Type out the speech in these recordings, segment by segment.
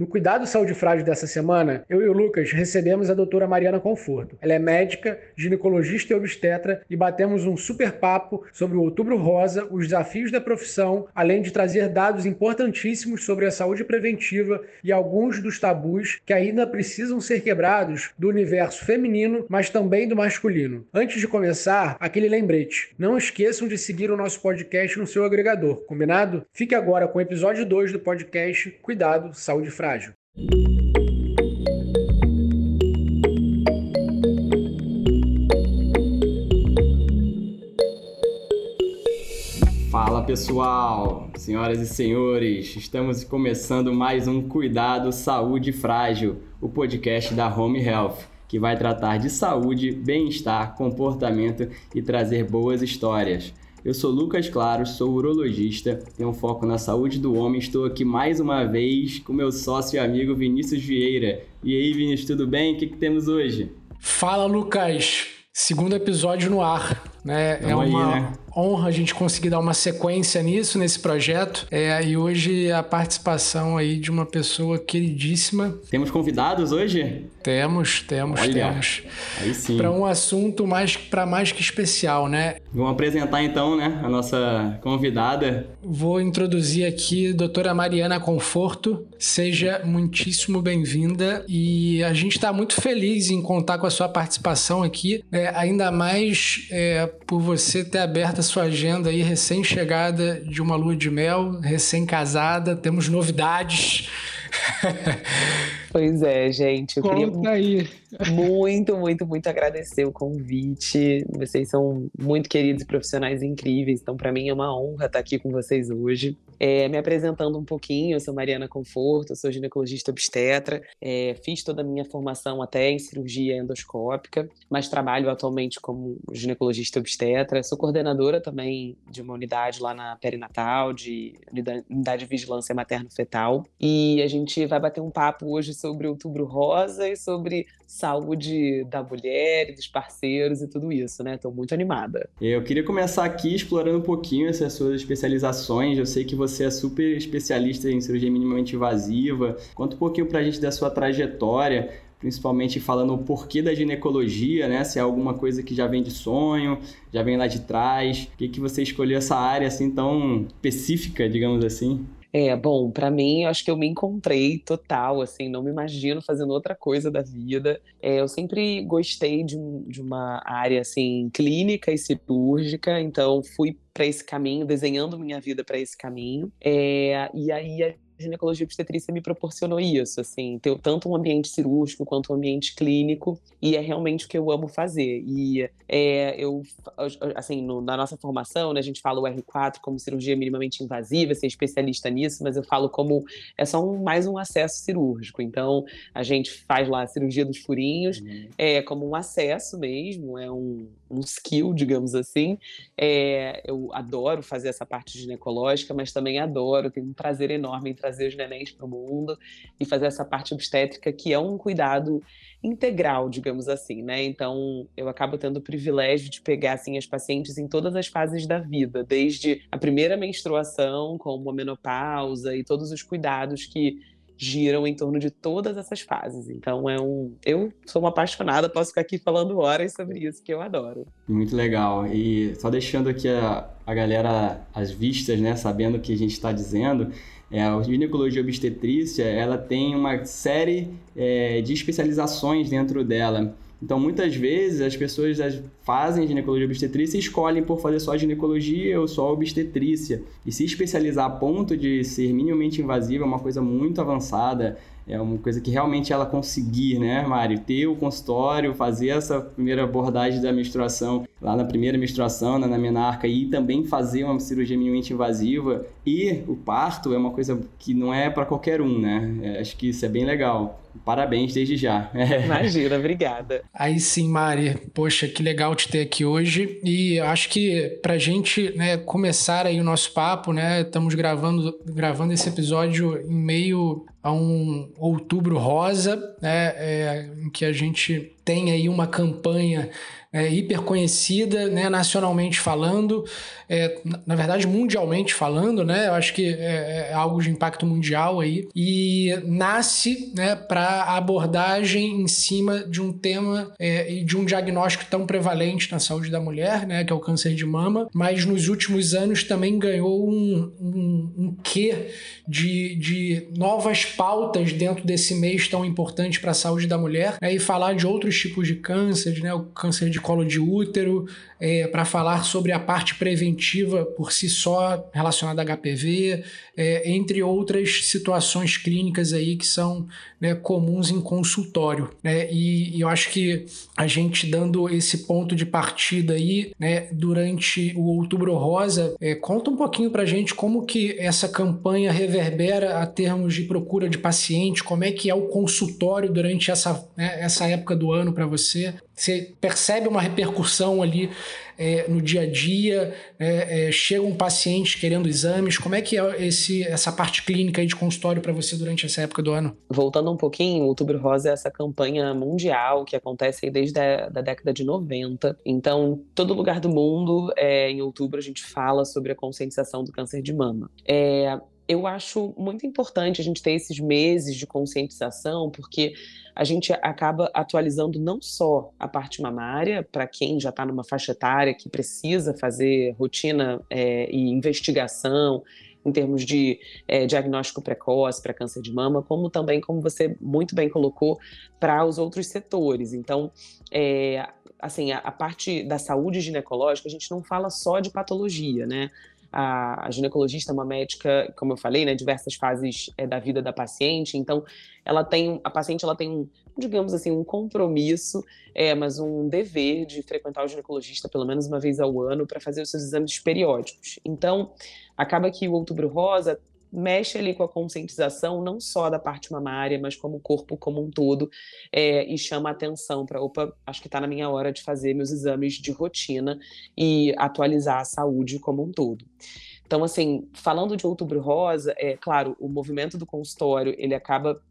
No Cuidado Saúde Frágil dessa semana, eu e o Lucas recebemos a doutora Mariana Conforto. Ela é médica, ginecologista e obstetra e batemos um super papo sobre o Outubro Rosa, os desafios da profissão, além de trazer dados importantíssimos sobre a saúde preventiva e alguns dos tabus que ainda precisam ser quebrados do universo feminino, mas também do masculino. Antes de começar, aquele lembrete: não esqueçam de seguir o nosso podcast no seu agregador, combinado? Fique agora com o episódio 2 do podcast Cuidado Saúde Frágil Fala pessoal, senhoras e senhores, estamos começando mais um Cuidado Saúde Frágil, o podcast da Home Health, que vai tratar de saúde, bem-estar, comportamento e trazer boas histórias. Eu sou Lucas Claro, sou urologista, tenho um foco na saúde do homem. Estou aqui mais uma vez com meu sócio e amigo Vinícius Vieira. E aí, Vinícius, tudo bem? O que, que temos hoje? Fala, Lucas! Segundo episódio no ar. Né? é uma, aí, né? honra a gente conseguir dar uma sequência nisso, nesse projeto. É, e hoje a participação aí de uma pessoa queridíssima. Temos convidados hoje? Temos, temos, Olha, temos. Aí sim. Para um assunto mais para mais que especial, né? Vamos apresentar então, né, a nossa convidada. Vou introduzir aqui a doutora Mariana Conforto. Seja muitíssimo bem-vinda e a gente está muito feliz em contar com a sua participação aqui, é, ainda mais é, por você ter aberto a sua agenda aí, recém-chegada de uma lua de mel, recém-casada, temos novidades. Pois é, gente. Eu Conta aí. muito, muito, muito agradecer o convite. Vocês são muito queridos profissionais incríveis, então para mim é uma honra estar aqui com vocês hoje. É, me apresentando um pouquinho, eu sou Mariana Conforto, sou ginecologista obstetra, é, fiz toda a minha formação até em cirurgia endoscópica, mas trabalho atualmente como ginecologista obstetra, sou coordenadora também de uma unidade lá na perinatal, de unidade de vigilância materno-fetal, e a gente vai bater um papo hoje sobre Outubro Rosa e sobre saúde da mulher dos parceiros e tudo isso, né? Estou muito animada. Eu queria começar aqui explorando um pouquinho essas suas especializações. Eu sei que você é super especialista em cirurgia minimamente invasiva. Conta um pouquinho pra gente da sua trajetória principalmente falando o porquê da ginecologia, né? Se é alguma coisa que já vem de sonho, já vem lá de trás. Por que, que você escolheu essa área assim tão específica, digamos assim? É, bom, para mim, acho que eu me encontrei total, assim, não me imagino fazendo outra coisa da vida. É, eu sempre gostei de, de uma área, assim, clínica e cirúrgica, então fui para esse caminho, desenhando minha vida para esse caminho. É, e aí ginecologia obstetrícia me proporcionou isso, assim, ter tanto um ambiente cirúrgico quanto um ambiente clínico, e é realmente o que eu amo fazer. E é, eu, assim, no, na nossa formação, né, a gente fala o R4 como cirurgia minimamente invasiva, ser especialista nisso, mas eu falo como é só um, mais um acesso cirúrgico. Então, a gente faz lá a cirurgia dos furinhos, uhum. é como um acesso mesmo, é um, um skill, digamos assim. É, eu adoro fazer essa parte ginecológica, mas também adoro, tenho um prazer enorme em trazer os nenéns para o mundo e fazer essa parte obstétrica, que é um cuidado integral, digamos assim, né? Então, eu acabo tendo o privilégio de pegar assim as pacientes em todas as fases da vida, desde a primeira menstruação, como a menopausa e todos os cuidados que giram em torno de todas essas fases. Então é um, eu sou uma apaixonada, posso ficar aqui falando horas sobre isso que eu adoro. Muito legal. E só deixando aqui a, a galera as vistas, né, sabendo o que a gente está dizendo. É, a ginecologia obstetrícia ela tem uma série é, de especializações dentro dela. Então, muitas vezes, as pessoas fazem ginecologia obstetrícia e escolhem por fazer só ginecologia ou só obstetrícia. E se especializar a ponto de ser minimamente invasiva é uma coisa muito avançada, é uma coisa que realmente ela conseguir, né, Mário? Ter o consultório, fazer essa primeira abordagem da menstruação lá na primeira menstruação, na, na menarca, e também fazer uma cirurgia minimamente invasiva e o parto é uma coisa que não é para qualquer um, né? É, acho que isso é bem legal. Parabéns desde já. Imagina, obrigada. Aí sim, Mari. Poxa, que legal te ter aqui hoje. E acho que para gente né, começar aí o nosso papo, né? Estamos gravando, gravando esse episódio em meio a um outubro rosa, né? É, em que a gente tem aí uma campanha é, hiper conhecida, né, nacionalmente falando, é, na verdade mundialmente falando, né, eu acho que é, é algo de impacto mundial aí, e nasce né, para abordagem em cima de um tema é, e de um diagnóstico tão prevalente na saúde da mulher, né, que é o câncer de mama, mas nos últimos anos também ganhou um, um, um quê de, de novas pautas dentro desse mês tão importante para a saúde da mulher, né, e falar de outros tipos de câncer, né, o câncer de colo de útero, é, para falar sobre a parte preventiva por si só relacionada a HPV, é, entre outras situações clínicas aí que são né, comuns em consultório. Né? E, e, eu acho que a gente dando esse ponto de partida aí, né, durante o Outubro Rosa, é, conta um pouquinho para a gente como que essa campanha reverbera a termos de procura de paciente, como é que é o consultório durante essa, né, essa época do ano para você. Você percebe uma repercussão ali é, no dia a dia? É, é, chega um paciente querendo exames? Como é que é esse, essa parte clínica de consultório para você durante essa época do ano? Voltando um pouquinho, o Outubro Rosa é essa campanha mundial que acontece desde a da década de 90. Então, todo lugar do mundo, é, em outubro, a gente fala sobre a conscientização do câncer de mama. É, eu acho muito importante a gente ter esses meses de conscientização, porque a gente acaba atualizando não só a parte mamária, para quem já está numa faixa etária que precisa fazer rotina é, e investigação em termos de é, diagnóstico precoce para câncer de mama, como também, como você muito bem colocou, para os outros setores. Então, é, assim, a, a, parte da saúde ginecológica, a gente não fala só de patologia, né? A, ginecologista é uma médica, como eu falei, né, diversas fases é, da vida da paciente. Então, ela tem, a paciente ela tem um, digamos assim, um compromisso, é, mas um dever de frequentar o ginecologista pelo menos uma vez ao ano para fazer os seus exames periódicos. Então, acaba que o Outubro Rosa mexe ali com a conscientização não só da parte mamária, mas como o corpo como um todo, é, e chama atenção para, opa, acho que está na minha hora de fazer meus exames de rotina e atualizar a saúde como um todo. Então, assim, falando de Outubro Rosa, é claro, o movimento do consultório ele acaba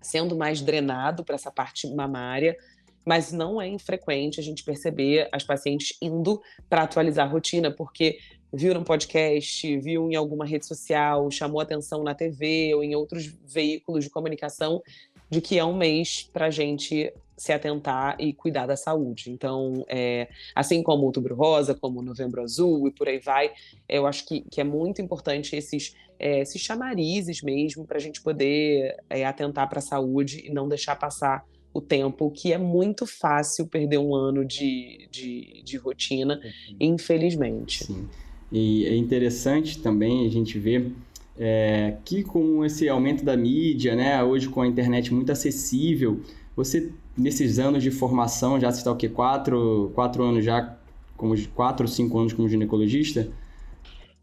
sendo mais drenado para essa parte mamária, mas não é infrequente a gente perceber as pacientes indo para atualizar a rotina, porque viu no podcast, viu em alguma rede social, chamou atenção na TV ou em outros veículos de comunicação de que é um mês para a gente se atentar e cuidar da saúde. Então, é, assim como Outubro Rosa, como Novembro Azul e por aí vai, eu acho que, que é muito importante esses, é, esses chamarizes mesmo para a gente poder é, atentar para a saúde e não deixar passar o tempo, que é muito fácil perder um ano de, de, de rotina, uhum. infelizmente. Sim. E é interessante também a gente ver é, que com esse aumento da mídia, né, hoje com a internet muito acessível, você nesses anos de formação, já está o quê? Quatro, quatro anos já, como quatro ou cinco anos como ginecologista?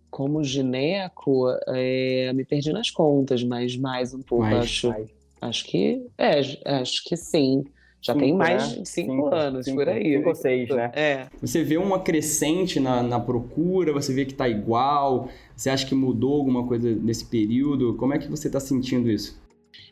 Como gineco, é, me perdi nas contas, mas mais um pouco, mais, acho. Acho que é, acho que sim. Já cinco, tem mais né? de cinco, cinco anos cinco, por aí. Cinco ou seis, né? É. Você vê uma crescente na, na procura, você vê que está igual, você acha que mudou alguma coisa nesse período? Como é que você está sentindo isso?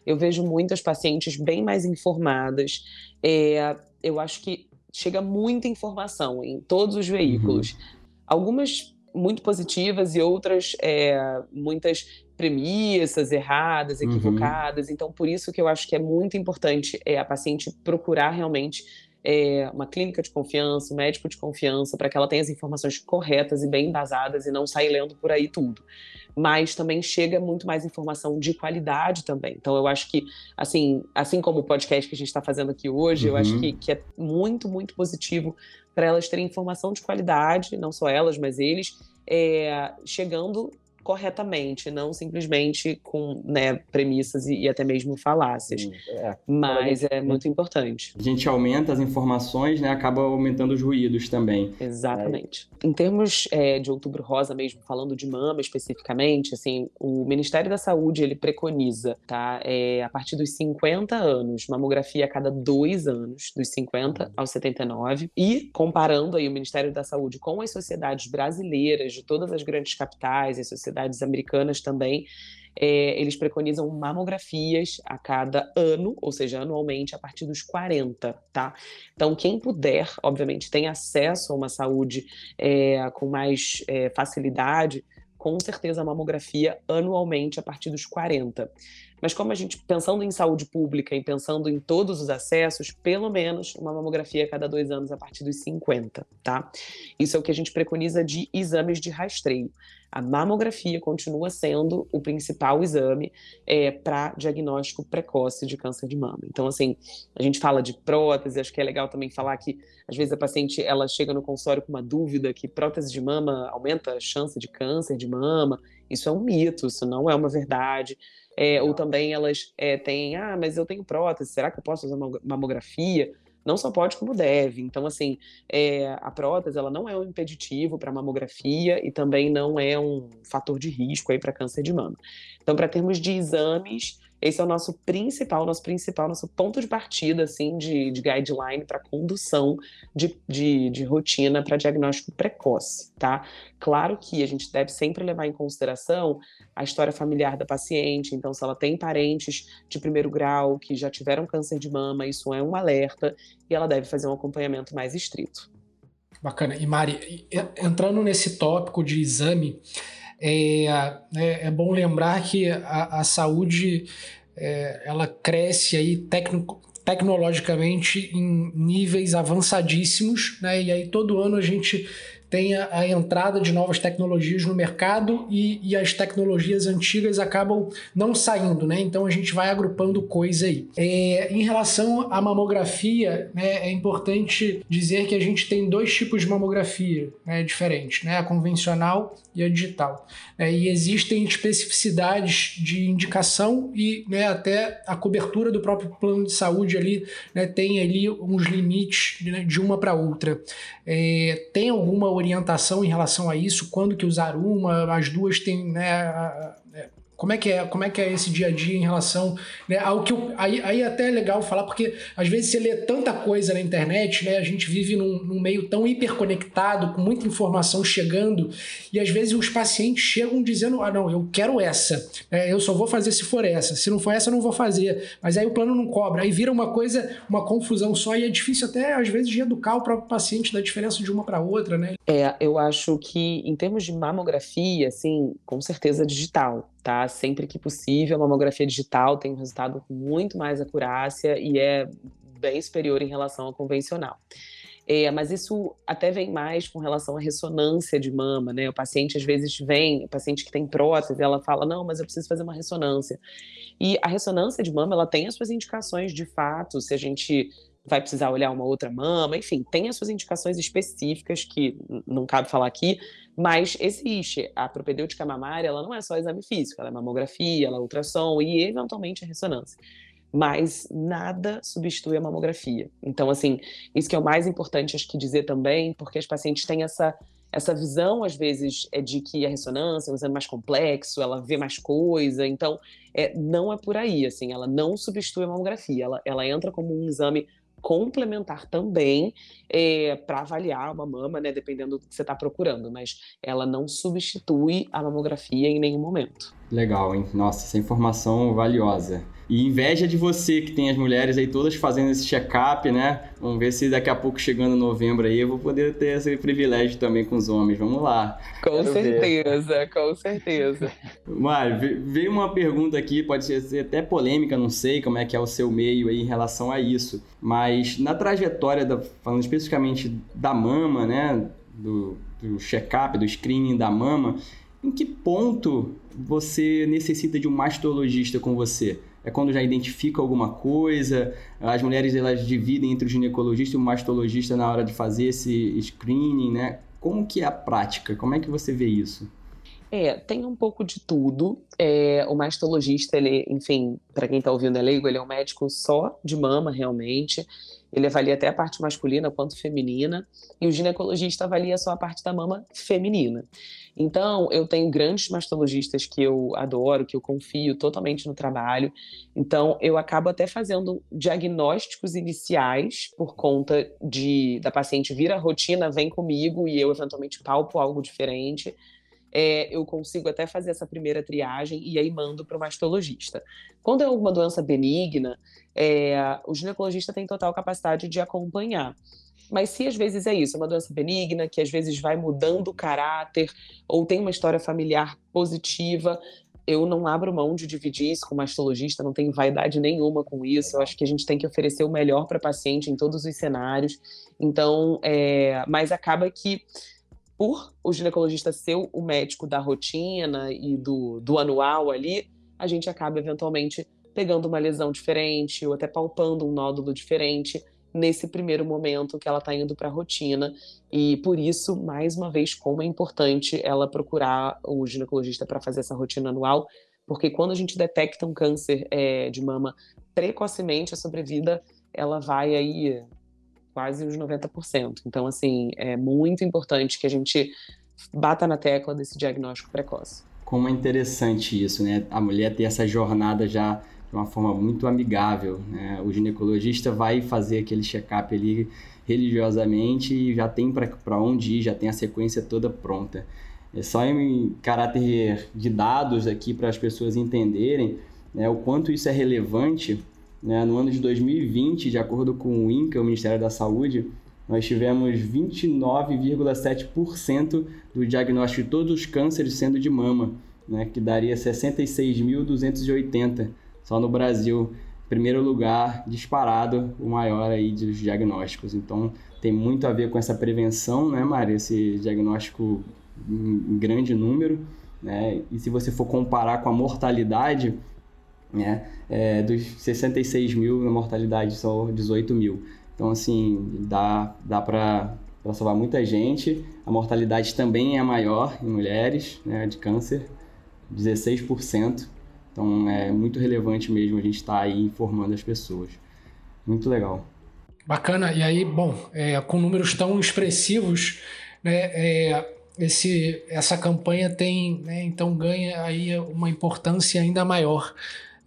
Eu vejo muitas pacientes bem mais informadas. É, eu acho que chega muita informação em todos os veículos. Uhum. Algumas muito positivas e outras é, muitas premissas erradas, uhum. equivocadas. Uhum. Então, por isso que eu acho que é muito importante é, a paciente procurar realmente é, uma clínica de confiança, um médico de confiança, para que ela tenha as informações corretas e bem embasadas e não sair lendo por aí tudo. Mas também chega muito mais informação de qualidade também. Então, eu acho que, assim, assim como o podcast que a gente está fazendo aqui hoje, uhum. eu acho uhum. que, que é muito, muito positivo para elas terem informação de qualidade, não só elas, mas eles, é, chegando corretamente, não simplesmente com né, premissas e, e, até mesmo falácias. É, Mas é muito importante. A gente aumenta as informações, né, acaba aumentando os ruídos também. Exatamente. É. Em termos é, de Outubro Rosa mesmo, falando de mama especificamente, assim, o Ministério da Saúde ele preconiza, tá, é, a partir dos 50 anos, mamografia a cada dois anos, dos 50 uhum. aos 79, e comparando aí o Ministério da Saúde com as sociedades brasileiras de todas as grandes capitais, as sociedades universidades americanas também, é, eles preconizam mamografias a cada ano, ou seja, anualmente, a partir dos 40, tá? Então, quem puder, obviamente, tem acesso a uma saúde é, com mais é, facilidade, com certeza a mamografia anualmente a partir dos 40. Mas como a gente, pensando em saúde pública e pensando em todos os acessos, pelo menos uma mamografia a cada dois anos a partir dos 50, tá? Isso é o que a gente preconiza de exames de rastreio. A mamografia continua sendo o principal exame é, para diagnóstico precoce de câncer de mama. Então, assim, a gente fala de prótese, acho que é legal também falar que, às vezes, a paciente ela chega no consultório com uma dúvida que prótese de mama aumenta a chance de câncer de mama. Isso é um mito, isso não é uma verdade. É, ou também elas é, têm, ah, mas eu tenho prótese, será que eu posso usar mamografia? Não só pode, como deve. Então, assim, é, a prótese ela não é um impeditivo para mamografia e também não é um fator de risco para câncer de mama. Então, para termos de exames, esse é o nosso principal, nosso principal, nosso ponto de partida, assim, de, de guideline para condução de, de, de rotina para diagnóstico precoce, tá? Claro que a gente deve sempre levar em consideração a história familiar da paciente, então se ela tem parentes de primeiro grau que já tiveram câncer de mama, isso é um alerta e ela deve fazer um acompanhamento mais estrito. Bacana. E Mari, entrando nesse tópico de exame, é, é, é bom lembrar que a, a saúde é, ela cresce aí tecno, tecnologicamente em níveis avançadíssimos, né? E aí todo ano a gente tem a, a, entrada de novas tecnologias no mercado e, e, as tecnologias antigas acabam não saindo, né? Então a gente vai agrupando coisa aí. É, em relação à mamografia, né, é importante dizer que a gente tem dois tipos de mamografia né, diferentes, né? A convencional e a digital. É, e existem especificidades de indicação e né, até a cobertura do próprio plano de saúde ali né, tem ali uns limites né, de uma para outra. É, tem alguma orientação em relação a isso? Quando que usar uma? As duas têm né, como é que é, como é que é esse dia a dia em relação né, ao que eu, aí, aí até é legal falar porque às vezes você lê tanta coisa na internet, né? A gente vive num, num meio tão hiperconectado, com muita informação chegando e às vezes os pacientes chegam dizendo, ah não, eu quero essa, é, eu só vou fazer se for essa, se não for essa eu não vou fazer, mas aí o plano não cobra, aí vira uma coisa, uma confusão só e é difícil até às vezes de educar o próprio paciente da diferença de uma para outra, né? É, eu acho que em termos de mamografia, assim, com certeza digital tá? Sempre que possível, a mamografia digital tem um resultado com muito mais acurácia e é bem superior em relação ao convencional. É, mas isso até vem mais com relação à ressonância de mama, né? O paciente às vezes vem, o paciente que tem prótese, ela fala, não, mas eu preciso fazer uma ressonância. E a ressonância de mama, ela tem as suas indicações de fato, se a gente vai precisar olhar uma outra mama, enfim, tem as suas indicações específicas que não cabe falar aqui, mas existe. A propedêutica mamária, ela não é só exame físico, ela é mamografia, ela é ultrassom e eventualmente a ressonância. Mas nada substitui a mamografia. Então, assim, isso que é o mais importante, acho que dizer também, porque as pacientes têm essa essa visão, às vezes, é de que a ressonância é um exame mais complexo, ela vê mais coisa, então é, não é por aí, assim, ela não substitui a mamografia, ela, ela entra como um exame complementar também é, para avaliar uma mama, né, dependendo do que você está procurando, mas ela não substitui a mamografia em nenhum momento. Legal, hein? Nossa, essa informação valiosa. E inveja de você que tem as mulheres aí todas fazendo esse check-up, né? Vamos ver se daqui a pouco, chegando novembro aí, eu vou poder ter esse privilégio também com os homens. Vamos lá. Com Quero certeza, ver. com certeza. Mário, veio uma pergunta aqui, pode ser até polêmica, não sei como é que é o seu meio aí em relação a isso. Mas na trajetória, da, falando especificamente da mama, né? Do, do check-up, do screening da mama, em que ponto você necessita de um mastologista com você? É quando já identifica alguma coisa? As mulheres elas dividem entre o ginecologista e o mastologista na hora de fazer esse screening, né? Como que é a prática? Como é que você vê isso? É, tem um pouco de tudo. É, o mastologista, ele, enfim, para quem está ouvindo é leigo, ele é um médico só de mama, realmente. Ele avalia até a parte masculina quanto feminina, e o ginecologista avalia só a parte da mama feminina. Então, eu tenho grandes mastologistas que eu adoro, que eu confio totalmente no trabalho. Então, eu acabo até fazendo diagnósticos iniciais por conta de da paciente vir à rotina, vem comigo e eu eventualmente palpo algo diferente. É, eu consigo até fazer essa primeira triagem e aí mando para o mastologista. Quando é alguma doença benigna, é, o ginecologista tem total capacidade de acompanhar. Mas se às vezes é isso, é uma doença benigna, que às vezes vai mudando o caráter, ou tem uma história familiar positiva, eu não abro mão de dividir isso com o mastologista, não tenho vaidade nenhuma com isso. Eu acho que a gente tem que oferecer o melhor para paciente em todos os cenários. Então, é, mas acaba que por o ginecologista ser o médico da rotina e do, do anual ali, a gente acaba eventualmente pegando uma lesão diferente ou até palpando um nódulo diferente nesse primeiro momento que ela está indo para a rotina. E por isso, mais uma vez, como é importante ela procurar o ginecologista para fazer essa rotina anual, porque quando a gente detecta um câncer é, de mama precocemente, a sobrevida ela vai aí quase uns 90%. Então, assim, é muito importante que a gente bata na tecla desse diagnóstico precoce. Como é interessante isso, né? A mulher ter essa jornada já de uma forma muito amigável. Né? O ginecologista vai fazer aquele check-up ali religiosamente e já tem para onde ir, já tem a sequência toda pronta. É só em caráter de dados aqui para as pessoas entenderem né, o quanto isso é relevante. Né? No ano de 2020, de acordo com o INCA, o Ministério da Saúde, nós tivemos 29,7% do diagnóstico de todos os cânceres sendo de mama, né? que daria 66.280 só no Brasil, primeiro lugar, disparado, o maior aí dos diagnósticos. Então, tem muito a ver com essa prevenção, né, Mari? Esse diagnóstico em grande número, né? E se você for comparar com a mortalidade, né, é, dos 66 mil, a mortalidade só 18 mil. Então, assim, dá, dá para salvar muita gente. A mortalidade também é maior em mulheres, né, de câncer, 16%. Então é muito relevante mesmo a gente estar tá aí informando as pessoas. Muito legal. Bacana. E aí, bom, é, com números tão expressivos, né, é, esse, essa campanha tem, né, então ganha aí uma importância ainda maior.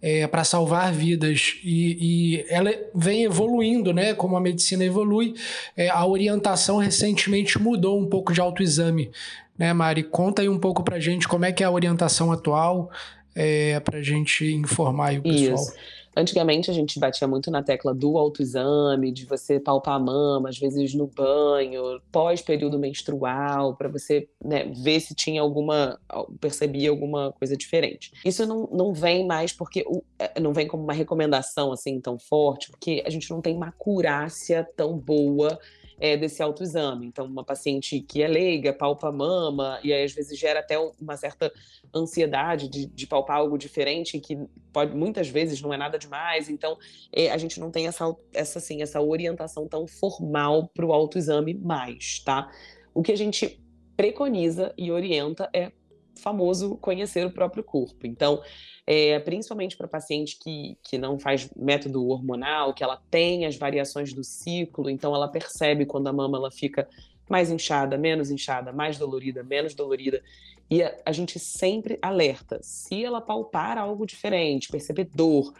É, para salvar vidas e, e, ela vem evoluindo, né? Como a medicina evolui, é, a orientação recentemente mudou um pouco de autoexame, né, Mari? Conta aí um pouco para gente como é que é a orientação atual, é, para gente informar o pessoal. Isso. Antigamente a gente batia muito na tecla do autoexame, de você palpar a mama, às vezes no banho, pós período menstrual, para você né, ver se tinha alguma, percebia alguma coisa diferente. Isso não, não vem mais porque é, não vem como uma recomendação assim tão forte, porque a gente não tem uma acurácia tão boa é, desse autoexame. Então, uma paciente que é leiga, palpa mama, e aí às vezes gera até uma certa ansiedade de, de palpar algo diferente, que pode muitas vezes não é nada demais. Então, é, a gente não tem essa, essa, assim, essa orientação tão formal para o autoexame mais, tá? O que a gente preconiza e orienta é famoso conhecer o próprio corpo. Então, é, principalmente para paciente que, que não faz método hormonal, que ela tem as variações do ciclo, então ela percebe quando a mama ela fica mais inchada, menos inchada, mais dolorida, menos dolorida. E a, a gente sempre alerta. Se ela palpar algo diferente, perceber dor,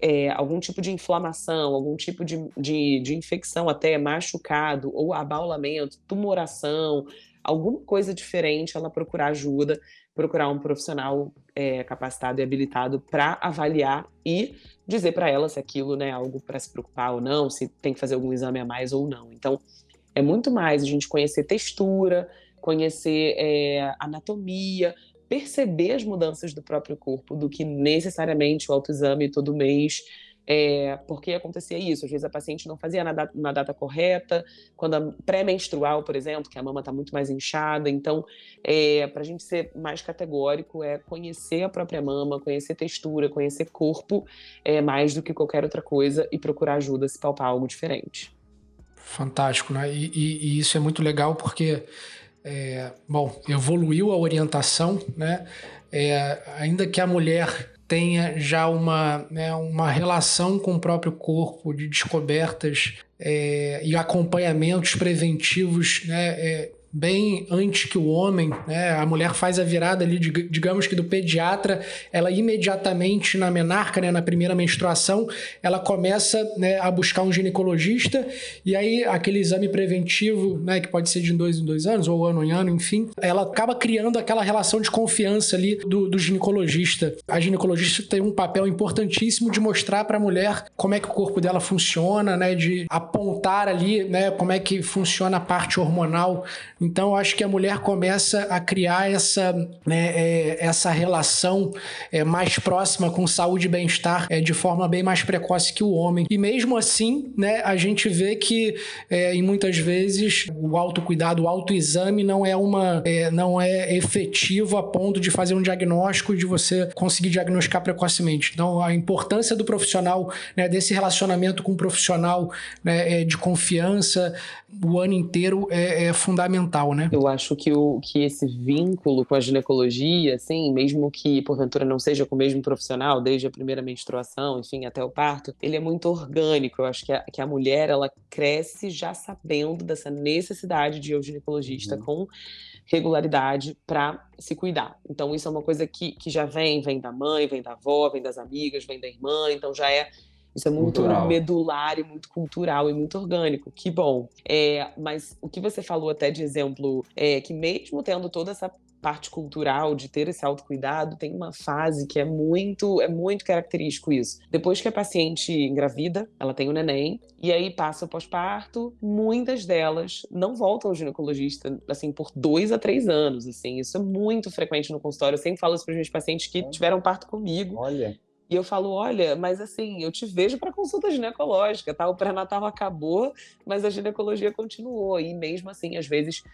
é, algum tipo de inflamação, algum tipo de, de, de infecção, até machucado, ou abaulamento, tumoração, alguma coisa diferente, ela procurar ajuda, procurar um profissional é, capacitado e habilitado para avaliar e dizer para ela se aquilo né, é algo para se preocupar ou não, se tem que fazer algum exame a mais ou não. Então, é muito mais a gente conhecer textura, conhecer é, anatomia, perceber as mudanças do próprio corpo, do que necessariamente o autoexame todo mês é, porque acontecia isso, às vezes a paciente não fazia na data, na data correta, quando a pré-menstrual, por exemplo, que a mama está muito mais inchada. Então, é, para a gente ser mais categórico, é conhecer a própria mama, conhecer textura, conhecer corpo, é, mais do que qualquer outra coisa, e procurar ajuda se palpar algo diferente. Fantástico, né? E, e, e isso é muito legal porque, é, bom, evoluiu a orientação, né? É, ainda que a mulher tenha já uma, né, uma relação com o próprio corpo, de descobertas é, e acompanhamentos preventivos né, é, bem antes que o homem, né? A mulher faz a virada ali, digamos que do pediatra, ela imediatamente na menarca, né, na primeira menstruação, ela começa né, a buscar um ginecologista e aí aquele exame preventivo, né, que pode ser de dois em dois anos ou ano em ano, enfim, ela acaba criando aquela relação de confiança ali do, do ginecologista. A ginecologista tem um papel importantíssimo de mostrar para a mulher como é que o corpo dela funciona, né, de apontar ali, né, como é que funciona a parte hormonal. Então, acho que a mulher começa a criar essa, né, é, essa relação é, mais próxima com saúde e bem-estar é, de forma bem mais precoce que o homem. E mesmo assim, né, a gente vê que é, em muitas vezes o autocuidado, o autoexame não é uma é, não é efetivo a ponto de fazer um diagnóstico de você conseguir diagnosticar precocemente. Então, a importância do profissional, né, desse relacionamento com o profissional né, é, de confiança o ano inteiro é, é, fundamental, né? Eu acho que, o, que esse vínculo com a ginecologia, assim, mesmo que porventura não seja com o mesmo profissional, desde a primeira menstruação, enfim, até o parto, ele é muito orgânico. Eu acho que a, que a mulher, ela cresce já sabendo dessa necessidade de ir ao ginecologista uhum. com regularidade para se cuidar. Então, isso é uma coisa que, que já vem, vem da mãe, vem da avó, vem das amigas, vem da irmã, então já é isso é muito cultural. medular e muito cultural e muito orgânico. Que bom. É, mas o que você falou até de exemplo, é que mesmo tendo toda essa parte cultural de ter esse autocuidado, tem uma fase que é muito, é muito característico isso. Depois que a paciente engravida, ela tem o neném, e aí passa o pós-parto, muitas delas não voltam ao ginecologista, assim, por dois a três anos, assim. Isso é muito frequente no consultório. Eu sempre falo isso para os meus pacientes que tiveram parto comigo. Olha. E eu falo, olha, mas assim, eu te vejo para consulta ginecológica, tá? O pré-natal acabou, mas a ginecologia continuou. E mesmo assim, às vezes,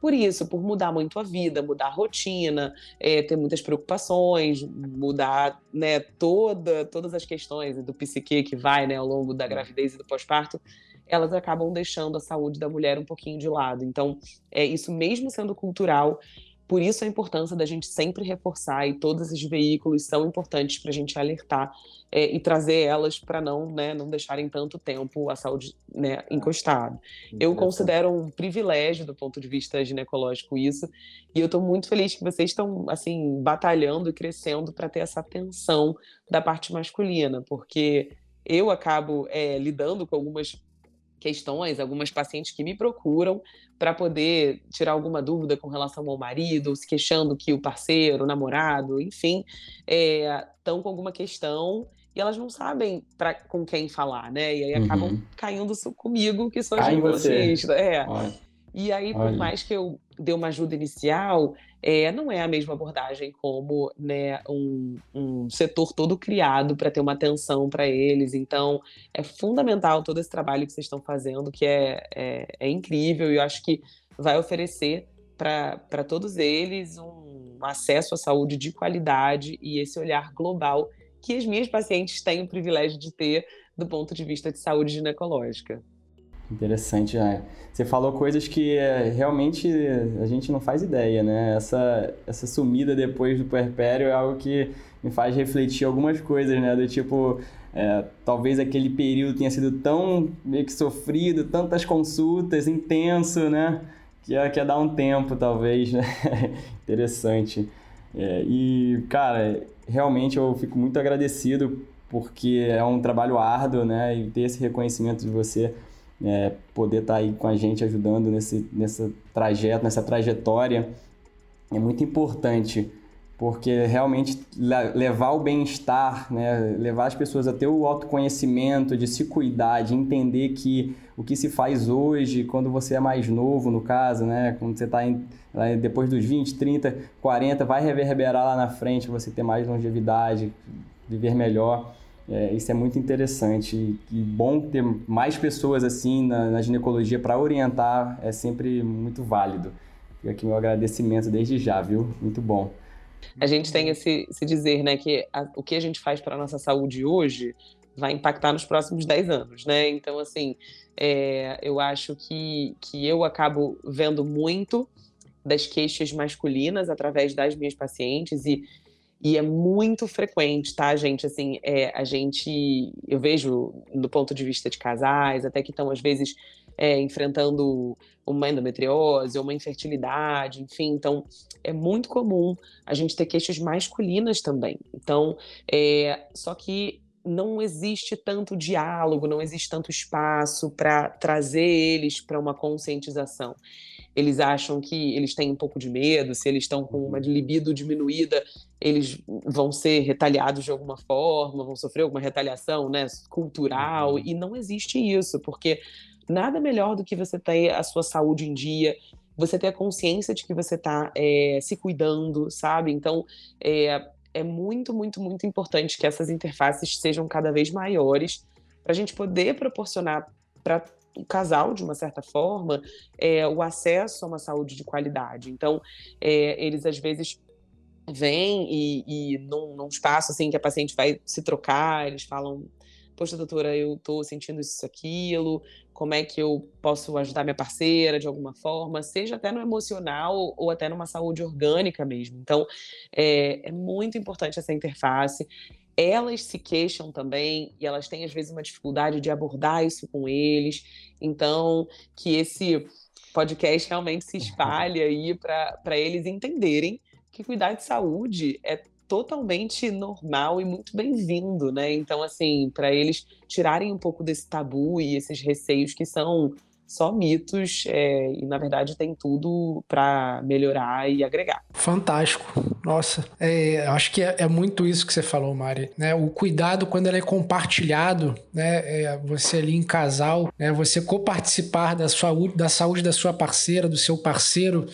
por isso, por mudar muito a vida, mudar a rotina, é, ter muitas preocupações, mudar né, toda, todas as questões do psique que vai né, ao longo da gravidez e do pós-parto, elas acabam deixando a saúde da mulher um pouquinho de lado. Então, é isso mesmo sendo cultural, por isso a importância da gente sempre reforçar, e todos esses veículos são importantes para a gente alertar é, e trazer elas para não, né, não deixarem tanto tempo a saúde né, encostada. Eu considero um privilégio do ponto de vista ginecológico isso, e eu estou muito feliz que vocês estão assim batalhando e crescendo para ter essa atenção da parte masculina, porque eu acabo é, lidando com algumas questões, algumas pacientes que me procuram para poder tirar alguma dúvida com relação ao marido, se queixando que o parceiro, o namorado, enfim, estão é, com alguma questão e elas não sabem pra, com quem falar, né? E aí acabam uhum. caindo comigo, que sou ginecologista. É. Olha. E aí, por Olha. mais que eu dê uma ajuda inicial, é, não é a mesma abordagem como né, um, um setor todo criado para ter uma atenção para eles. Então, é fundamental todo esse trabalho que vocês estão fazendo, que é, é, é incrível e eu acho que vai oferecer para todos eles um acesso à saúde de qualidade e esse olhar global que as minhas pacientes têm o privilégio de ter do ponto de vista de saúde ginecológica. Interessante, já. Você falou coisas que é, realmente a gente não faz ideia, né? Essa, essa sumida depois do puerpério é algo que me faz refletir algumas coisas, né? Do tipo, é, talvez aquele período tenha sido tão meio que sofrido, tantas consultas, intenso, né? Que é, que é dar um tempo, talvez, né? Interessante. É, e, cara, realmente eu fico muito agradecido porque é um trabalho árduo, né? E ter esse reconhecimento de você é, poder estar tá aí com a gente ajudando nesse, nessa trajeto, nessa trajetória é muito importante, porque realmente levar o bem-estar, né, levar as pessoas a ter o autoconhecimento, de se cuidar, de entender que o que se faz hoje, quando você é mais novo, no caso, né, quando você está depois dos 20, 30, 40, vai reverberar lá na frente, você ter mais longevidade, viver melhor. É, isso é muito interessante e, bom ter mais pessoas assim na, na ginecologia para orientar é sempre muito válido. Fica aqui meu agradecimento desde já, viu? Muito bom. A gente tem esse, esse dizer, né, que a, o que a gente faz para a nossa saúde hoje vai impactar nos próximos 10 anos, né? Então, assim, é, eu acho que, que eu acabo vendo muito das queixas masculinas através das minhas pacientes e E é muito frequente, tá, gente? Assim, é, a gente, eu vejo do ponto de vista de casais, até que estão às vezes é, enfrentando uma endometriose uma infertilidade, enfim. Então, é muito comum a gente ter queixas masculinas também. Então, é, só que não existe tanto diálogo, não existe tanto espaço para trazer eles para uma conscientização. Eles acham que eles têm um pouco de medo, se eles estão com uma uhum. libido diminuída, eles vão ser retaliados de alguma forma, vão sofrer alguma retaliação né, cultural, uhum. e não existe isso, porque nada melhor do que você ter a sua saúde em dia, você ter a consciência de que você está é, se cuidando, sabe? Então, é, é muito, muito, muito importante que essas interfaces sejam cada vez maiores para a gente poder proporcionar para o casal, de uma certa forma, é, o acesso a uma saúde de qualidade. Então, é, eles às vezes vêm e, e num, num espaço assim que a paciente vai se trocar, eles falam poxa, doutora, eu estou sentindo isso, aquilo, como é que eu posso ajudar minha parceira de alguma forma, seja até no emocional ou até numa saúde orgânica mesmo. Então, é, é muito importante essa interface. Elas se queixam também e elas têm, às vezes, uma dificuldade de abordar isso com eles. Então, que esse podcast realmente se espalhe aí para eles entenderem que cuidar de saúde é totalmente normal e muito bem-vindo, né? Então, assim, para eles tirarem um pouco desse tabu e esses receios que são só mitos é, e na verdade tem tudo para melhorar e agregar. Fantástico, nossa, é, acho que é, é, muito isso que você falou, Mari. Né? O cuidado quando ele é compartilhado, né? É, você ali em casal, né? Você coparticipar da saúde, da saúde da sua parceira, do seu parceiro,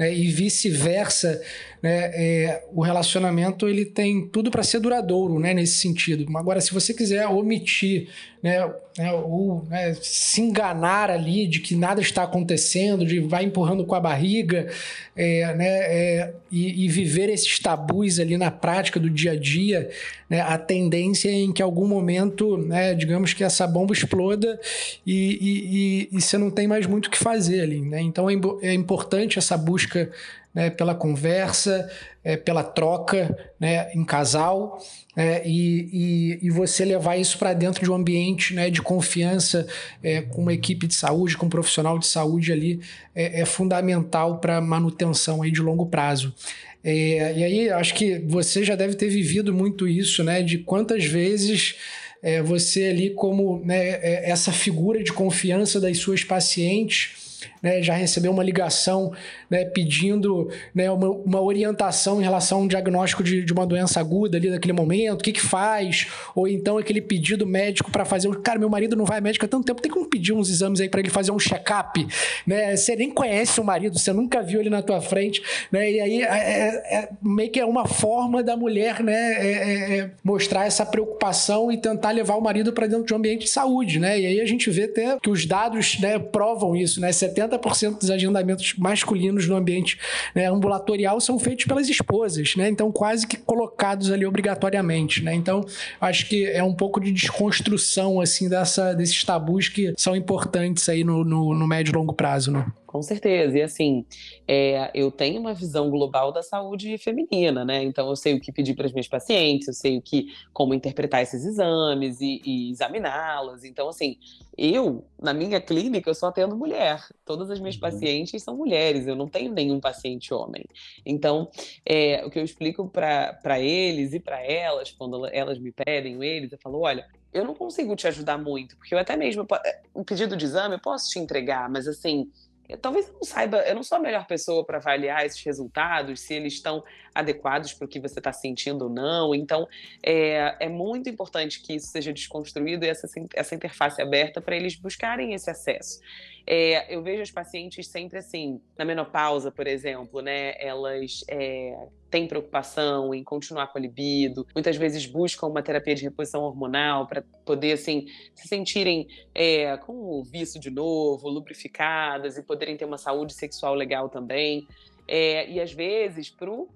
né? e vice-versa né, é, o relacionamento ele tem tudo para ser duradouro, né, nesse sentido. Agora, se você quiser omitir, né, né ou né, se enganar ali de que nada está acontecendo, de vai empurrando com a barriga, é, né, é, e, e, viver esses tabus ali na prática do dia a dia, né, a tendência é em que algum momento, né, digamos que essa bomba exploda e, e, e, você não tem mais muito o que fazer ali. Né? Então é, é importante essa busca né, pela conversa, é, pela troca né, em casal, é, e, e, e, você levar isso para dentro de um ambiente né, de confiança é, com uma equipe de saúde, com um profissional de saúde ali, é, é fundamental para manutenção aí de longo prazo. É, e aí, acho que você já deve ter vivido muito isso, né? De quantas vezes é, você ali como né, essa figura de confiança das suas pacientes né, já recebeu uma ligação né, pedindo né, uma, uma, orientação em relação a um diagnóstico de, de uma doença aguda ali naquele momento, o que, que faz, ou então aquele pedido médico para fazer. Cara, meu marido não vai médico há tanto tempo, tem como pedir uns exames aí para ele fazer um check-up? Né? Você nem conhece o marido, você nunca viu ele na tua frente, né? E aí é, é, é meio que é uma forma da mulher né, é, é, é mostrar essa preocupação e tentar levar o marido para dentro de um ambiente de saúde, né? E aí a gente vê até que os dados né, provam isso, né? 70% dos agendamentos masculinos no ambiente né, ambulatorial são feitos pelas esposas, né? Então, quase que colocados ali obrigatoriamente, né? Então, acho que é um pouco de desconstrução, assim, dessa, desses tabus que são importantes aí no, no, no médio e longo prazo, né? Com certeza. E assim, é, eu tenho uma visão global da saúde feminina, né? Então eu sei o que pedir para as minhas pacientes, eu sei o que, como interpretar esses exames e, e examiná-las. Então, assim, eu, na minha clínica, eu só atendo mulher. Todas as minhas uhum. pacientes são mulheres, eu não tenho nenhum paciente homem. Então, é, o que eu explico para eles e para elas, quando elas me pedem, eles, eu falo: olha, eu não consigo te ajudar muito, porque eu até mesmo, um pedido de exame eu posso te entregar, mas assim talvez eu não saiba, eu não sou a melhor pessoa para avaliar esses resultados, se eles estão adequados para o que você está sentindo ou não. Então, é, é muito importante que isso seja desconstruído e essa, essa interface aberta para eles buscarem esse acesso. É, eu vejo as pacientes sempre assim, na menopausa, por exemplo, né? Elas é, têm preocupação em continuar com a libido, muitas vezes buscam uma terapia de reposição hormonal para poder, assim, se sentirem é, com o vício de novo, lubrificadas e poderem ter uma saúde sexual legal também. É, e às vezes, para o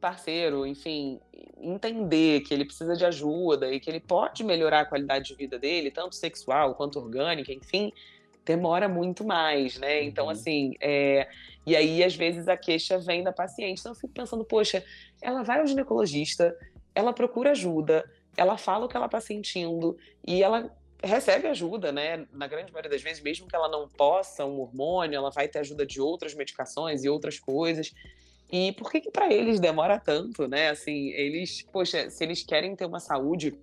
parceiro, enfim, entender que ele precisa de ajuda e que ele pode melhorar a qualidade de vida dele, tanto sexual quanto orgânica, enfim, demora muito mais, né? Então, uhum. assim, é... e aí às vezes a queixa vem da paciente. Então eu fico pensando, poxa, ela vai ao ginecologista, ela procura ajuda, ela fala o que ela está sentindo e ela recebe ajuda, né? Na grande maioria das vezes, mesmo que ela não possa um hormônio, ela vai ter ajuda de outras medicações e outras coisas. E por que que para eles demora tanto, né? Assim, eles, poxa, se eles querem ter uma saúde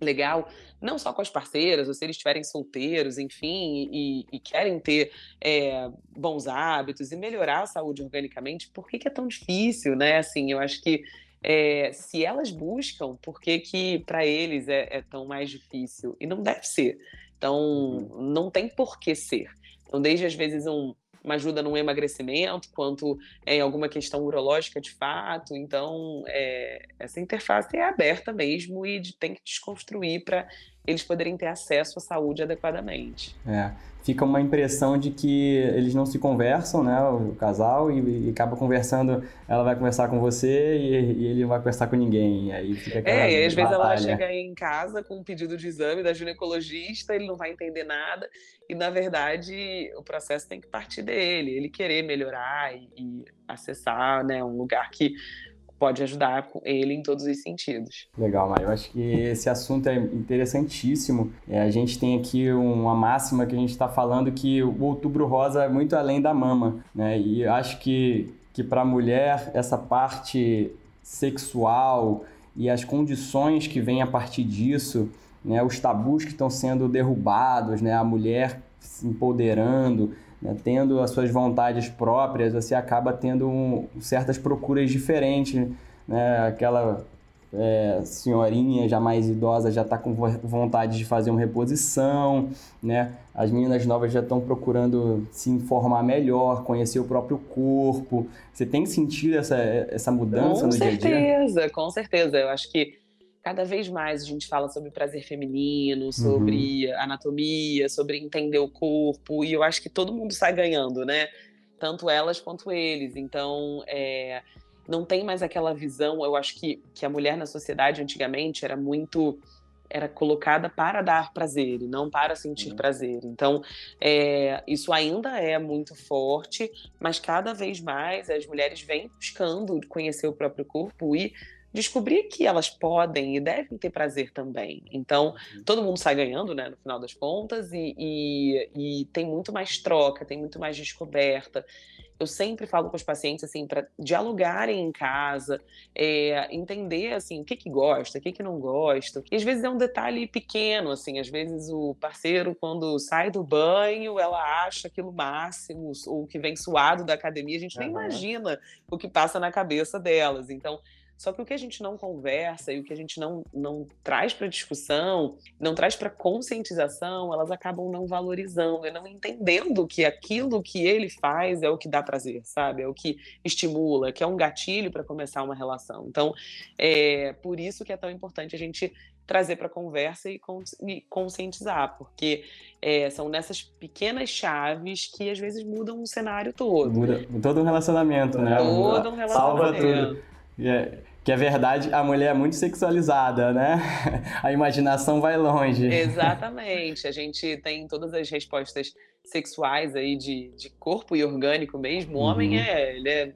legal, não só com as parceiras, ou se eles estiverem solteiros, enfim, e, e querem ter é, bons hábitos e melhorar a saúde organicamente, por que, que é tão difícil, né? Assim, eu acho que é, se elas buscam, por que, que para eles é, é, tão mais difícil? E não deve ser. Então, uhum. não tem por que ser. Então, desde às vezes um, uma ajuda no emagrecimento, quanto em alguma questão urológica de fato. Então, é, essa interface é aberta mesmo e tem que desconstruir para eles poderem ter acesso à saúde adequadamente. É fica uma impressão de que eles não se conversam, né, o casal, e, e acaba conversando, ela vai conversar com você e, e ele não vai conversar com ninguém. E aí fica aquela É, e às vezes ela vai chegar em casa com um pedido de exame da ginecologista, ele não vai entender nada, e na verdade o processo tem que partir dele, ele querer melhorar e, e acessar né, um lugar que pode ajudar ele em todos os sentidos. Legal, Mário. Eu acho que esse assunto é interessantíssimo. É, a gente tem aqui uma máxima que a gente está falando que o outubro rosa é muito além da mama, né? E acho que, que para a mulher essa parte sexual e as condições que vêm a partir disso, né? Os tabus que estão sendo derrubados, né? A mulher se empoderando, né, tendo as suas vontades próprias, você acaba tendo um, certas procuras diferentes. Né? Aquela é, senhorinha já mais idosa já está com vontade de fazer uma reposição, né? As meninas novas já estão procurando se informar melhor, conhecer o próprio corpo. Você tem sentido essa, essa mudança com no certeza, dia a dia? Com certeza, com certeza. Eu acho que cada vez mais a gente fala sobre prazer feminino, sobre uhum. anatomia, sobre entender o corpo, e eu acho que todo mundo sai ganhando, né? Tanto elas quanto eles. Então, é, não tem mais aquela visão. Eu acho que, que a mulher na sociedade antigamente era muito era colocada para dar prazer e não para sentir uhum. prazer. Então, é, isso ainda é muito forte, mas cada vez mais as mulheres vêm buscando conhecer o próprio corpo e descobrir que elas podem e devem ter prazer também. Então, uhum. todo mundo sai ganhando, né, no final das contas, e, e, e tem muito mais troca, tem muito mais descoberta. Eu sempre falo com os pacientes assim para dialogarem em casa, é, entender assim o que que gosta, o que que não gosta. E às vezes é um detalhe pequeno, assim, às vezes o parceiro quando sai do banho, ela acha aquilo máximo, ou que vem suado da academia, a gente nem imagina o que passa na cabeça delas. Então, só que o que a gente não conversa e o que a gente não, não traz para discussão, não traz para conscientização, elas acabam não valorizando e não entendendo que aquilo que ele faz é o que dá prazer, sabe? É o que estimula, que é um gatilho para começar uma relação. Então, é por isso que é tão importante a gente trazer para a conversa e, conscientizar, porque é, são nessas pequenas chaves que às vezes mudam o cenário todo. Muda todo um relacionamento, né? Todo um relacionamento. Salva tudo. É, que é verdade, a mulher é muito sexualizada, né? A imaginação vai longe. Exatamente. A gente tem todas as respostas sexuais aí de, de corpo e orgânico mesmo. O homem uhum. é, ele é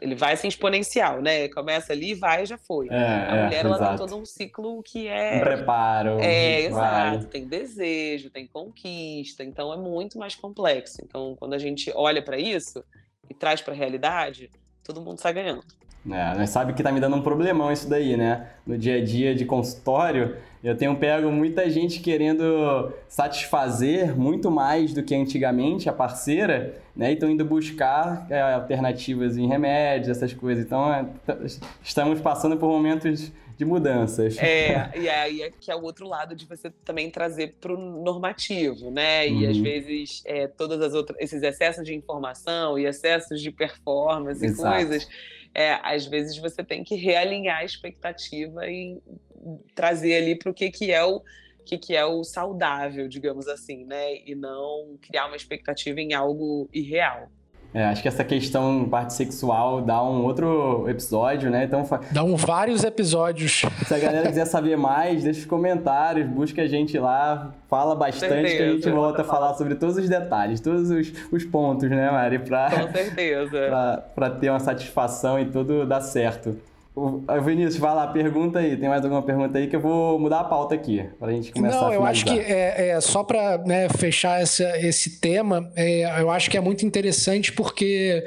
ele vai assim exponencial, né? Começa ali e vai já foi. É, a é, mulher ela tem todo um ciclo que é um preparo. É, exato. Tem desejo, tem conquista, então é muito mais complexo. Então, quando a gente olha para isso e traz para a realidade, todo mundo sai ganhando. É, nós sabe que tá me dando um problemão isso daí, né? No dia a dia de consultório, eu tenho pego muita gente querendo satisfazer muito mais do que antigamente a parceira, né? E estão indo buscar é, alternativas em remédios, essas coisas. Então, é, estamos passando por momentos de mudanças. É, e aí é que é o outro lado de você também trazer para o normativo, né? E uhum. às vezes é, todas as outras, esses excessos de informação e excessos de performance Exato. e coisas é, às vezes você tem que realinhar a expectativa e trazer ali para o que, que é o que, que é o saudável, digamos assim, né? E não criar uma expectativa em algo irreal. É, acho que essa questão parte sexual dá um outro episódio, né? Então dão vários episódios. Se a galera quiser saber mais, deixa os comentários, busca a gente lá, fala bastante certeza, que a gente volta a falar sobre todos os detalhes, todos os, os pontos, né, Mari? Pra, Com certeza. pra ter uma satisfação e tudo dar certo. O Vinícius, vai lá, pergunta aí. Tem mais alguma pergunta aí que eu vou mudar a pauta aqui, para a gente começar Não, a eu acho que é, é só para né, fechar essa, esse tema, é, eu acho que é muito interessante porque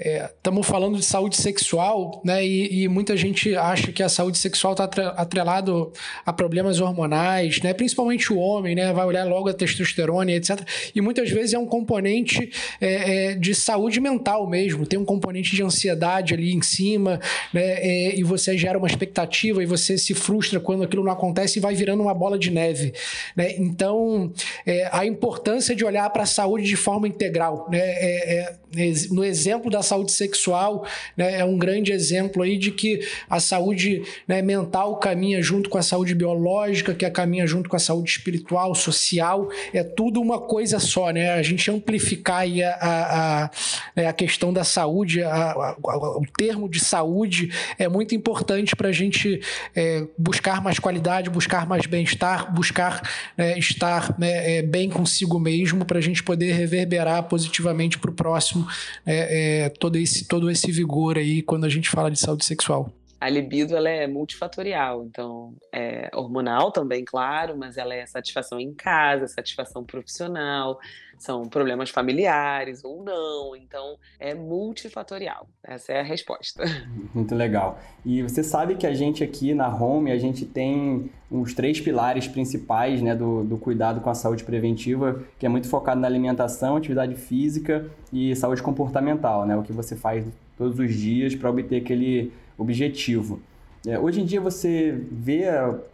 Estamos é, falando de saúde sexual, né? E, e, muita gente acha que a saúde sexual está atrelado a problemas hormonais, né? Principalmente o homem, né? Vai olhar logo a testosterona, etc. E muitas vezes é um componente é, é, de saúde mental mesmo. Tem um componente de ansiedade ali em cima, né? É, e você gera uma expectativa e você se frustra quando aquilo não acontece e vai virando uma bola de neve, né? Então, é, a importância de olhar para a saúde de forma integral, né? É, no exemplo da saúde sexual né, é um grande exemplo aí de que a saúde né, mental caminha junto com a saúde biológica, que caminha junto com a saúde espiritual, social, é tudo uma coisa só, né? A gente amplificar a, a, né, a questão da saúde, a, o termo de saúde é muito importante para a gente é, buscar mais qualidade, buscar mais bem-estar, buscar né, estar né, é, bem consigo mesmo para a gente poder reverberar positivamente para o próximo é, é, todo, esse, todo esse vigor aí quando a gente fala de saúde sexual. A libido ela é multifatorial, então é hormonal também, claro, mas ela é satisfação em casa, satisfação profissional, são problemas familiares ou não, então é multifatorial. Essa é a resposta. Muito legal. E você sabe que a gente aqui na Home, a gente tem os três pilares principais né, do, do cuidado com a saúde preventiva, que é muito focado na alimentação, atividade física e saúde comportamental, né? O que você faz todos os dias para obter aquele objetivo. É, hoje em dia você vê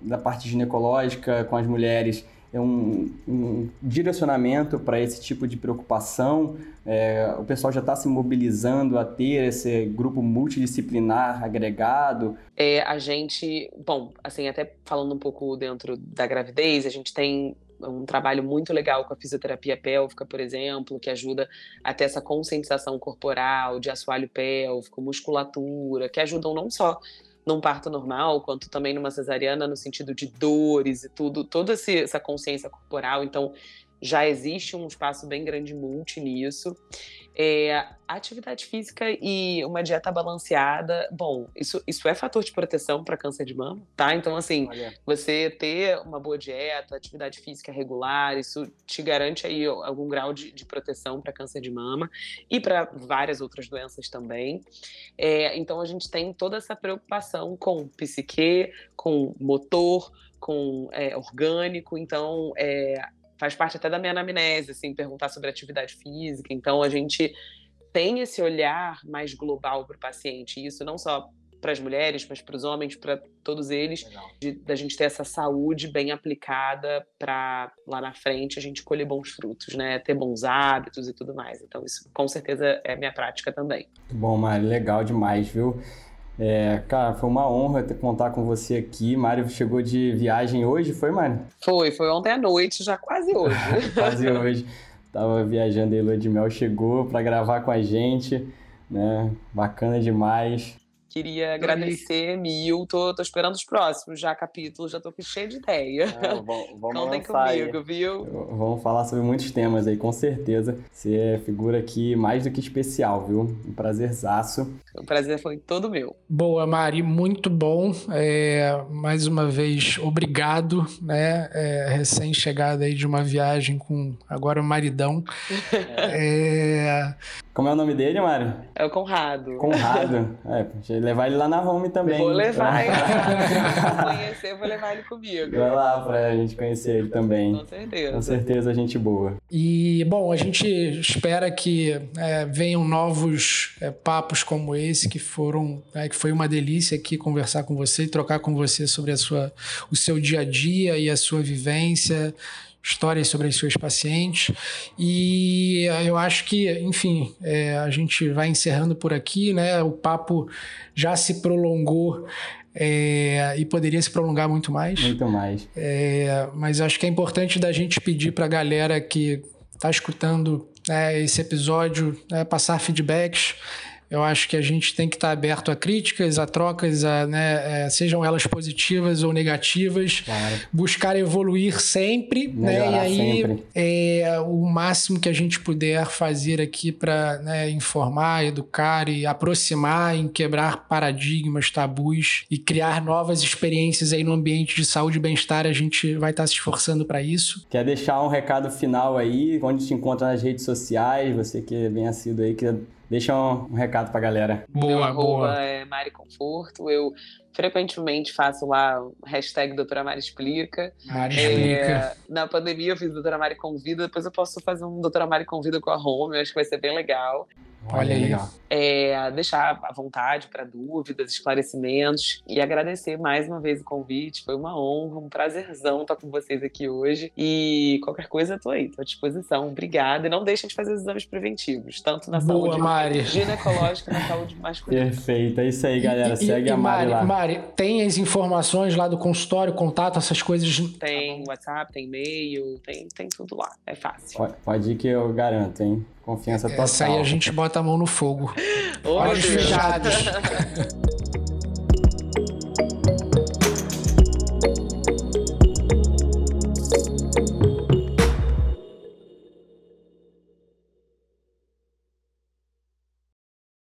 da parte ginecológica com as mulheres é um, um direcionamento para esse tipo de preocupação. É, o pessoal já está se mobilizando a ter esse grupo multidisciplinar agregado. É, a gente, bom, assim, até falando um pouco dentro da gravidez, a gente tem um trabalho muito legal com a fisioterapia pélvica, por exemplo, que ajuda a ter essa conscientização corporal, de assoalho pélvico, musculatura, que ajudam não só num parto normal, quanto também numa cesariana, no sentido de dores e tudo, toda essa consciência corporal. Então, já existe um espaço bem grande multi nisso. É, atividade física e uma dieta balanceada, bom, isso, isso é fator de proteção para câncer de mama, tá? Então, assim, Olha. você ter uma boa dieta, atividade física regular, isso te garante aí algum grau de, de proteção para câncer de mama e para várias outras doenças também. É, então, a gente tem toda essa preocupação com psique, com motor, com é, orgânico, então é, faz parte até da minha anamnese, assim, perguntar sobre atividade física. Então, a gente tem esse olhar mais global para o paciente, e isso não só para as mulheres, mas para os homens, para todos eles, de, da gente ter essa saúde bem aplicada para lá na frente a gente colher bons frutos, né? Ter bons hábitos e tudo mais. Então, isso com certeza é minha prática também. Bom, Mari, legal demais, viu? É, cara, foi uma honra ter contar com você aqui. Mário chegou de viagem hoje, foi, Mário? Foi, foi ontem à noite, já quase hoje. quase hoje. Tava viajando aí, Lua de Mel chegou para gravar com a gente, né? Bacana demais. Queria agradecer mil, tô, tô esperando os próximos já capítulos, já tô cheio de ideia. É, vamos Contem comigo, aí. viu? Vamos falar sobre muitos temas aí, com certeza. Você é figura aqui mais do que especial, viu? Um prazerzaço. O prazer foi todo meu. Boa, Mari, muito bom. É, mais uma vez, obrigado, né? É, Recém-chegada aí de uma viagem com agora o maridão. é... Como é o nome dele, Mário? É o Conrado. Conrado. É, levar ele lá na home também. Vou levar ele. vou conhecer, vou levar ele comigo. Vai lá pra gente conhecer ele também. Com certeza. Com certeza, gente boa. E, bom, a gente espera que é, venham novos é, papos como esse, que foram, é, que foi uma delícia aqui conversar com você e trocar com você sobre a sua, o seu dia a dia e a sua vivência histórias sobre as suas pacientes. E eu acho que, enfim, é, a gente vai encerrando por aqui, né? O papo já se prolongou é, e poderia se prolongar muito mais. Muito mais. É, mas acho que é importante da gente pedir para a galera que está escutando né, esse episódio, né, passar feedbacks. Eu acho que a gente tem que estar aberto a críticas, a trocas, a, né, é, sejam elas positivas ou negativas. Claro. Buscar evoluir sempre, né? E aí sempre. É, o máximo que a gente puder fazer aqui para né, informar, educar e aproximar, em quebrar paradigmas, tabus e criar novas experiências aí no ambiente de saúde e bem-estar, a gente vai estar se esforçando para isso. Quer deixar um recado final aí, onde te encontra nas redes sociais, você que é bem assíduo aí, que Deixa um, um recado pra galera. Boa, Meu boa. é Mari Conforto. Eu frequentemente faço lá hashtag Doutora Mari Explica. Mari Explica. É, na pandemia eu fiz Doutora Mari Convida, depois eu posso fazer um Doutora Mari Convida com a Home, eu acho que vai ser bem legal. Olha aí. É, deixar à vontade para dúvidas, esclarecimentos e agradecer mais uma vez o convite. Foi uma honra, um prazerzão estar com vocês aqui hoje. E qualquer coisa, estou aí, estou à disposição. Obrigada. E não deixem de fazer os exames preventivos, tanto na Boa, saúde Mari. ginecológica na saúde masculina. Perfeito, é isso aí, galera. E, Segue e, a Mari, Mari lá. Mari, tem as informações lá do consultório, contato, essas coisas? Tem WhatsApp, tem e-mail, tem, tem tudo lá. É fácil. Pode, pode ir que eu garanto, hein? Confiança total. Essa aí a gente bota a mão no fogo. Olhos fechados.